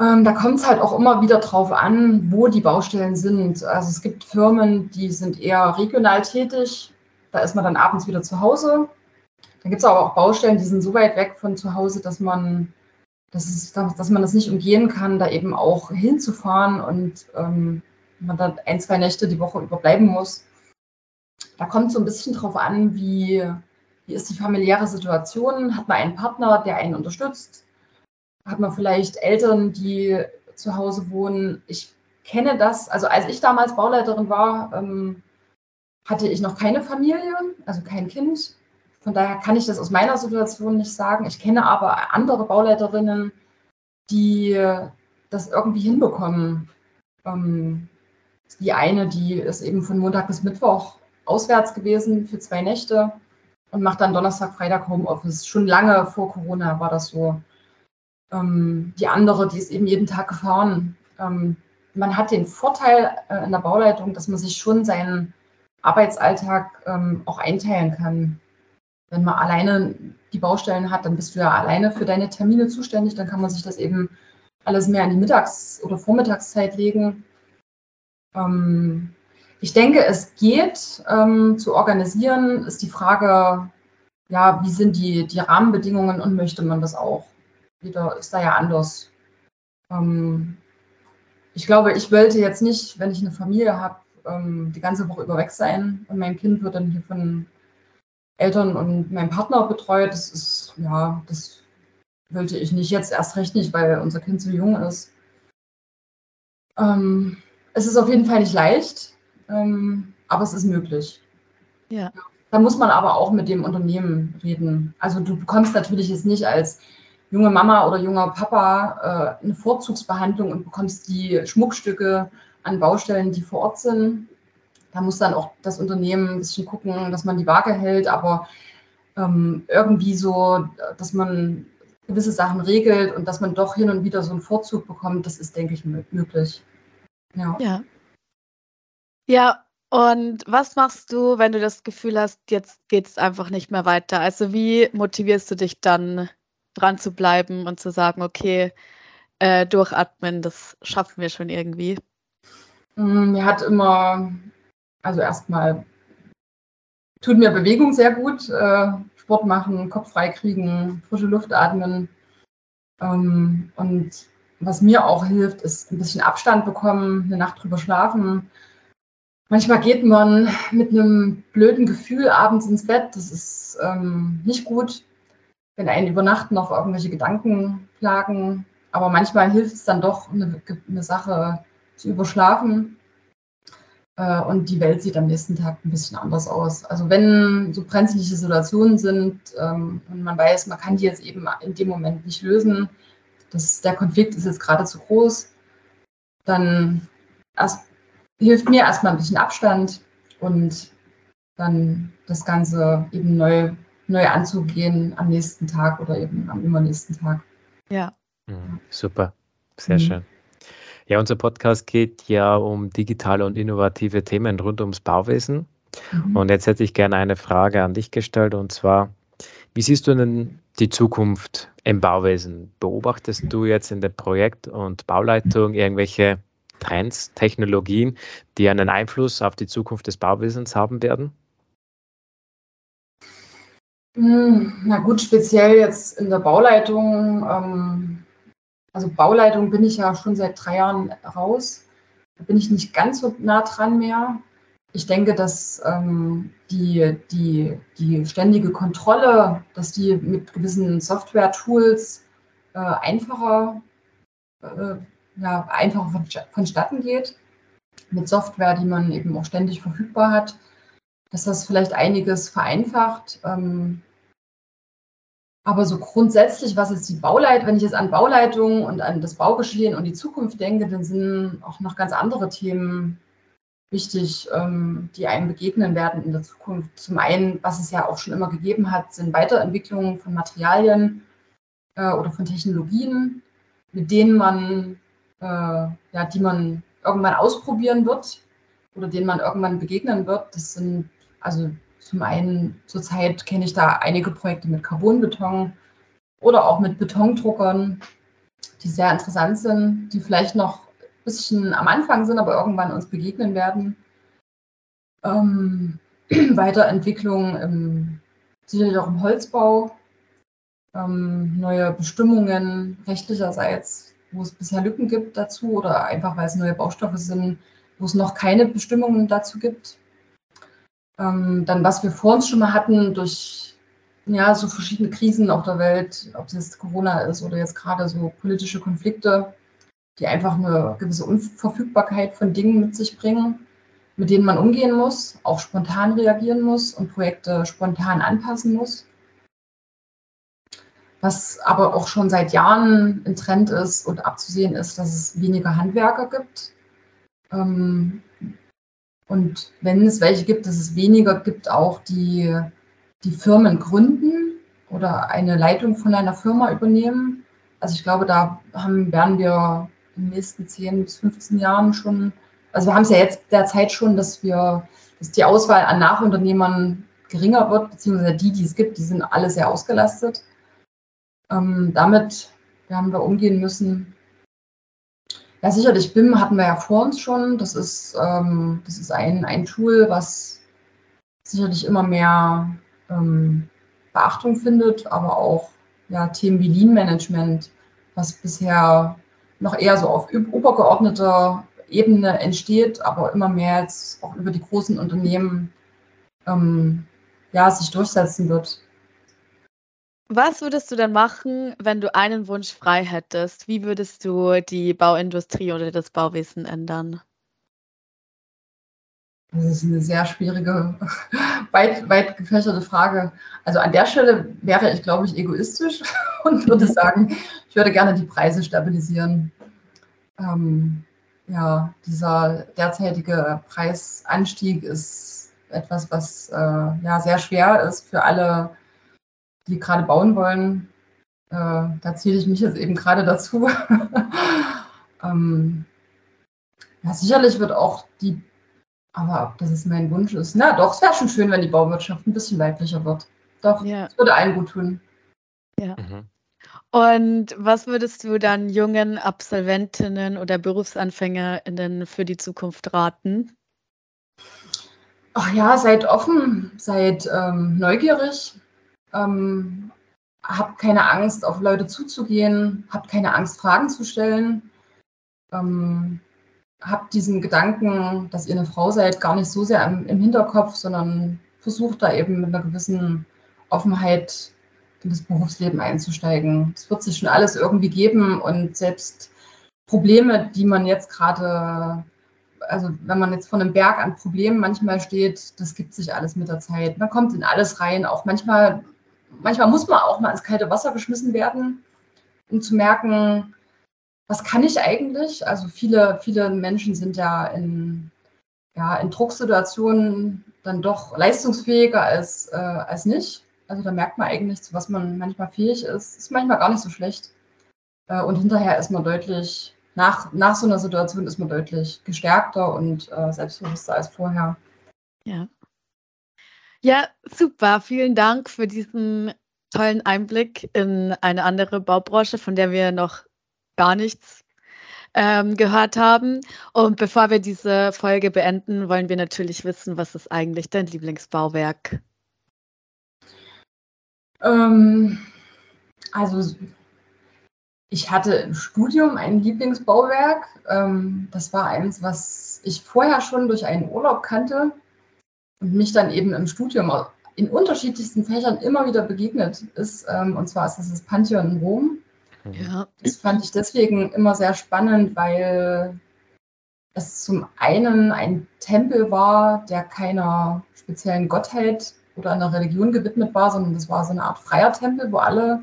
Ähm, da kommt es halt auch immer wieder drauf an, wo die Baustellen sind. Also es gibt Firmen, die sind eher regional tätig. Da ist man dann abends wieder zu Hause. Dann gibt es aber auch Baustellen, die sind so weit weg von zu Hause, dass man, dass, es, dass man das nicht umgehen kann, da eben auch hinzufahren und ähm, man dann ein, zwei Nächte die Woche überbleiben muss. Da kommt so ein bisschen drauf an, wie, wie ist die familiäre Situation? Hat man einen Partner, der einen unterstützt? hat man vielleicht Eltern, die zu Hause wohnen. Ich kenne das, also als ich damals Bauleiterin war, ähm, hatte ich noch keine Familie, also kein Kind. Von daher kann ich das aus meiner Situation nicht sagen. Ich kenne aber andere Bauleiterinnen, die das irgendwie hinbekommen. Ähm, die eine, die ist eben von Montag bis Mittwoch auswärts gewesen für zwei Nächte und macht dann Donnerstag, Freitag Homeoffice. Schon lange vor Corona war das so. Ähm, die andere, die ist eben jeden Tag gefahren. Ähm, man hat den Vorteil äh, in der Bauleitung, dass man sich schon seinen Arbeitsalltag ähm, auch einteilen kann. Wenn man alleine die Baustellen hat, dann bist du ja alleine für deine Termine zuständig. Dann kann man sich das eben alles mehr in die Mittags- oder Vormittagszeit legen. Ähm, ich denke, es geht ähm, zu organisieren, ist die Frage, ja, wie sind die, die Rahmenbedingungen und möchte man das auch? jeder ist da ja anders. Ähm, ich glaube, ich wollte jetzt nicht, wenn ich eine Familie habe, ähm, die ganze Woche über weg sein und mein Kind wird dann hier von Eltern und meinem Partner betreut. Das ist, ja, das wollte ich nicht jetzt erst recht nicht, weil unser Kind so jung ist. Ähm, es ist auf jeden Fall nicht leicht, ähm, aber es ist möglich. Ja. Da muss man aber auch mit dem Unternehmen reden. Also du bekommst natürlich jetzt nicht als junge Mama oder junger Papa äh, eine Vorzugsbehandlung und bekommst die Schmuckstücke an Baustellen, die vor Ort sind. Da muss dann auch das Unternehmen ein bisschen gucken, dass man die Waage hält, aber ähm, irgendwie so, dass man gewisse Sachen regelt und dass man doch hin und wieder so einen Vorzug bekommt, das ist, denke ich, möglich. Ja. ja. Ja, und was machst du, wenn du das Gefühl hast, jetzt geht es einfach nicht mehr weiter? Also wie motivierst du dich dann dran zu bleiben und zu sagen, okay, äh, durchatmen, das schaffen wir schon irgendwie? Mm, mir hat immer, also erstmal tut mir Bewegung sehr gut, äh, Sport machen, Kopf frei kriegen, frische Luft atmen. Ähm, und was mir auch hilft, ist ein bisschen Abstand bekommen, eine Nacht drüber schlafen. Manchmal geht man mit einem blöden Gefühl abends ins Bett. Das ist ähm, nicht gut wenn einen über Nacht noch irgendwelche Gedanken plagen. Aber manchmal hilft es dann doch, eine, eine Sache zu überschlafen. Äh, und die Welt sieht am nächsten Tag ein bisschen anders aus. Also wenn so brenzliche Situationen sind ähm, und man weiß, man kann die jetzt eben in dem Moment nicht lösen, das, der Konflikt ist jetzt gerade zu groß, dann erst, hilft mir erstmal ein bisschen Abstand und dann das Ganze eben neu neu anzugehen am nächsten Tag oder eben am übernächsten Tag. Ja. Mhm, super, sehr mhm. schön. Ja, unser Podcast geht ja um digitale und innovative Themen rund ums Bauwesen. Mhm. Und jetzt hätte ich gerne eine Frage an dich gestellt und zwar, wie siehst du denn die Zukunft im Bauwesen? Beobachtest du jetzt in der Projekt- und Bauleitung irgendwelche Trends, Technologien, die einen Einfluss auf die Zukunft des Bauwesens haben werden? Hm, na gut, speziell jetzt in der Bauleitung. Ähm, also Bauleitung bin ich ja schon seit drei Jahren raus. Da bin ich nicht ganz so nah dran mehr. Ich denke, dass ähm, die, die, die ständige Kontrolle, dass die mit gewissen Software-Tools äh, einfacher, äh, ja, einfacher vonstatten geht. Mit Software, die man eben auch ständig verfügbar hat dass das vielleicht einiges vereinfacht. Ähm, aber so grundsätzlich, was ist die Bauleitung, wenn ich jetzt an Bauleitung und an das Baugeschehen und die Zukunft denke, dann sind auch noch ganz andere Themen wichtig, ähm, die einem begegnen werden in der Zukunft. Zum einen, was es ja auch schon immer gegeben hat, sind Weiterentwicklungen von Materialien äh, oder von Technologien, mit denen man, äh, ja, die man irgendwann ausprobieren wird oder denen man irgendwann begegnen wird. Das sind also zum einen zurzeit kenne ich da einige Projekte mit Carbonbeton oder auch mit Betondruckern. die sehr interessant sind, die vielleicht noch ein bisschen am Anfang sind, aber irgendwann uns begegnen werden. Ähm, Weiterentwicklung im, sicherlich auch im Holzbau, ähm, neue Bestimmungen rechtlicherseits, wo es bisher Lücken gibt dazu oder einfach weil es neue Baustoffe sind, wo es noch keine Bestimmungen dazu gibt. Ähm, dann, was wir vor uns schon mal hatten, durch ja, so verschiedene Krisen auf der Welt, ob es jetzt Corona ist oder jetzt gerade so politische Konflikte, die einfach eine gewisse Unverfügbarkeit von Dingen mit sich bringen, mit denen man umgehen muss, auch spontan reagieren muss und Projekte spontan anpassen muss. Was aber auch schon seit Jahren ein Trend ist und abzusehen ist, dass es weniger Handwerker gibt. Ähm, und wenn es welche gibt, dass es weniger gibt, auch die die Firmen gründen oder eine Leitung von einer Firma übernehmen. Also ich glaube, da haben, werden wir in den nächsten 10 bis 15 Jahren schon, also wir haben es ja jetzt derzeit schon, dass wir, dass die Auswahl an Nachunternehmern geringer wird, beziehungsweise die, die es gibt, die sind alle sehr ausgelastet. Ähm, damit werden wir umgehen müssen. Ja, sicherlich BIM hatten wir ja vor uns schon. Das ist, ähm, das ist ein, ein Tool, was sicherlich immer mehr ähm, Beachtung findet, aber auch ja, Themen wie Lean Management, was bisher noch eher so auf übergeordneter Ebene entsteht, aber immer mehr jetzt auch über die großen Unternehmen ähm, ja, sich durchsetzen wird. Was würdest du dann machen, wenn du einen Wunsch frei hättest? Wie würdest du die Bauindustrie oder das Bauwesen ändern? Das ist eine sehr schwierige, weit, weit gefächerte Frage. Also an der Stelle wäre ich, glaube ich, egoistisch und würde sagen, ich würde gerne die Preise stabilisieren. Ähm, ja, dieser derzeitige Preisanstieg ist etwas, was äh, ja sehr schwer ist für alle, die gerade bauen wollen. Äh, da zähle ich mich jetzt eben gerade dazu. ähm, ja, sicherlich wird auch die aber ob das ist mein Wunsch ist, na doch, es wäre schon schön, wenn die Bauwirtschaft ein bisschen weiblicher wird. Doch, ja. das würde allen gut tun. Ja. Mhm. Und was würdest du dann jungen Absolventinnen oder BerufsanfängerInnen für die Zukunft raten? Ach ja, seid offen, seid ähm, neugierig, ähm, habt keine Angst, auf Leute zuzugehen, habt keine Angst, Fragen zu stellen. Ähm, habt diesen Gedanken, dass ihr eine Frau seid, gar nicht so sehr im, im Hinterkopf, sondern versucht da eben mit einer gewissen Offenheit in das Berufsleben einzusteigen. Es wird sich schon alles irgendwie geben und selbst Probleme, die man jetzt gerade, also wenn man jetzt vor einem Berg an Problemen manchmal steht, das gibt sich alles mit der Zeit. Man kommt in alles rein. Auch manchmal, manchmal muss man auch mal ins kalte Wasser geschmissen werden, um zu merken, was kann ich eigentlich? Also viele, viele Menschen sind ja in, ja, in Drucksituationen dann doch leistungsfähiger als, äh, als nicht. Also da merkt man eigentlich, zu was man manchmal fähig ist. Ist manchmal gar nicht so schlecht. Äh, und hinterher ist man deutlich, nach, nach so einer Situation ist man deutlich gestärkter und äh, selbstbewusster als vorher. Ja. Ja, super. Vielen Dank für diesen tollen Einblick in eine andere Baubranche, von der wir noch gar nichts ähm, gehört haben. Und bevor wir diese Folge beenden, wollen wir natürlich wissen, was ist eigentlich dein Lieblingsbauwerk? Ähm, also ich hatte im Studium ein Lieblingsbauwerk. Ähm, das war eins, was ich vorher schon durch einen Urlaub kannte mich dann eben im Studium in unterschiedlichsten Fächern immer wieder begegnet ist. Ähm, und zwar ist das das Pantheon in Rom. Ja. Das fand ich deswegen immer sehr spannend, weil es zum einen ein Tempel war, der keiner speziellen Gottheit oder einer Religion gewidmet war, sondern das war so eine Art freier Tempel, wo alle,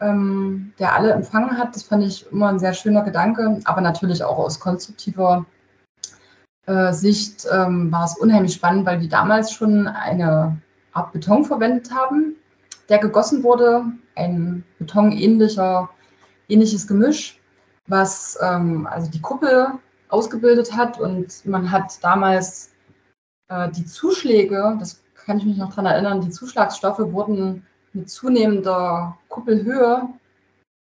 ähm, der alle empfangen hat. Das fand ich immer ein sehr schöner Gedanke, aber natürlich auch aus konstruktiver Sicht ähm, war es unheimlich spannend, weil die damals schon eine Art Beton verwendet haben, der gegossen wurde, ein betonähnlicher, ähnliches Gemisch, was ähm, also die Kuppel ausgebildet hat. Und man hat damals äh, die Zuschläge, das kann ich mich noch daran erinnern, die Zuschlagsstoffe wurden mit zunehmender Kuppelhöhe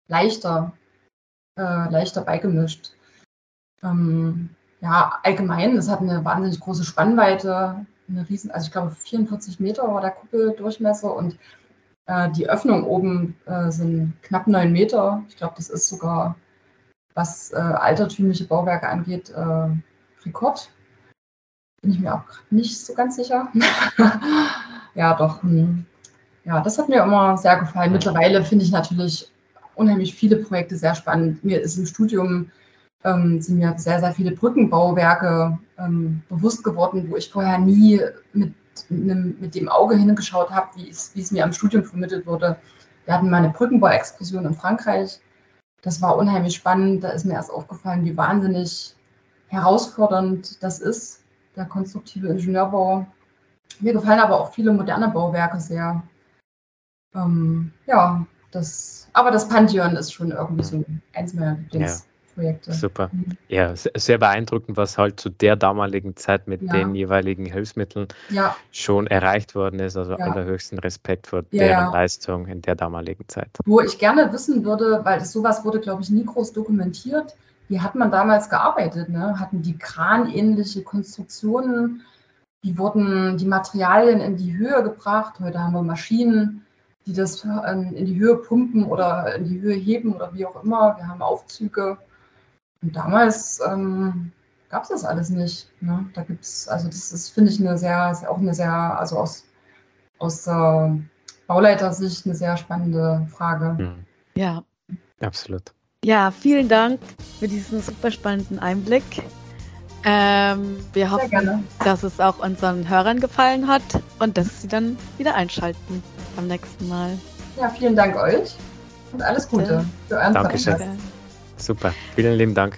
leichter. äh, leichter beigemischt. Ähm, ja, allgemein, das hat eine wahnsinnig große Spannweite, eine riesen, also ich glaube 44 Meter war der Kuppeldurchmesser und äh, die Öffnung oben äh, sind knapp 9 Meter. Ich glaube, das ist sogar, was äh, altertümliche Bauwerke angeht, äh, Rekord. Bin ich mir auch nicht so ganz sicher. ja, doch. Hm. Ja, das hat mir immer sehr gefallen. Mittlerweile finde ich natürlich unheimlich viele Projekte sehr spannend. Mir ist im Studium ähm, sind mir sehr, sehr viele Brückenbauwerke ähm, bewusst geworden, wo ich vorher nie mit, einem, mit dem Auge hingeschaut habe, wie es, wie es mir am Studium vermittelt wurde. Wir hatten mal eine Brückenbauexkursion in Frankreich. Das war unheimlich spannend. Da ist mir erst aufgefallen, wie wahnsinnig herausfordernd das ist, der konstruktive Ingenieurbau. Mir gefallen aber auch viele moderne Bauwerke sehr. Ähm, ja, das, aber das Pantheon ist schon irgendwie so eins meiner Lieblingsprojekte. Ja, super. Mhm. Ja, sehr beeindruckend, was halt zu der damaligen Zeit mit ja. den jeweiligen Hilfsmitteln ja. schon erreicht worden ist. Also allerhöchsten Respekt vor deren Leistung in der damaligen Zeit. Wo ich gerne wissen würde, weil sowas wurde, glaube ich, nie groß dokumentiert, wie hat man damals gearbeitet? Ne? Hatten die kranähnliche Konstruktionen? Wie wurden die Materialien in die Höhe gebracht? Heute haben wir Maschinen, die das ähm, in die Höhe pumpen oder in die Höhe heben oder wie auch immer. Wir haben Aufzüge. Und damals ähm, gab es das alles nicht. Ne? Da gibt es, also das ist, finde ich, eine sehr, auch eine sehr, also aus, aus äh, Bauleitersicht eine sehr spannende Frage. Hm. Ja, absolut. Ja, vielen Dank für diesen super spannenden Einblick. Ähm, wir hoffen, dass es auch unseren Hörern gefallen hat und dass sie dann wieder einschalten beim nächsten Mal. Ja, vielen Dank euch und alles Gute für euren Dankeschön. Podcast. Super, vielen lieben Dank.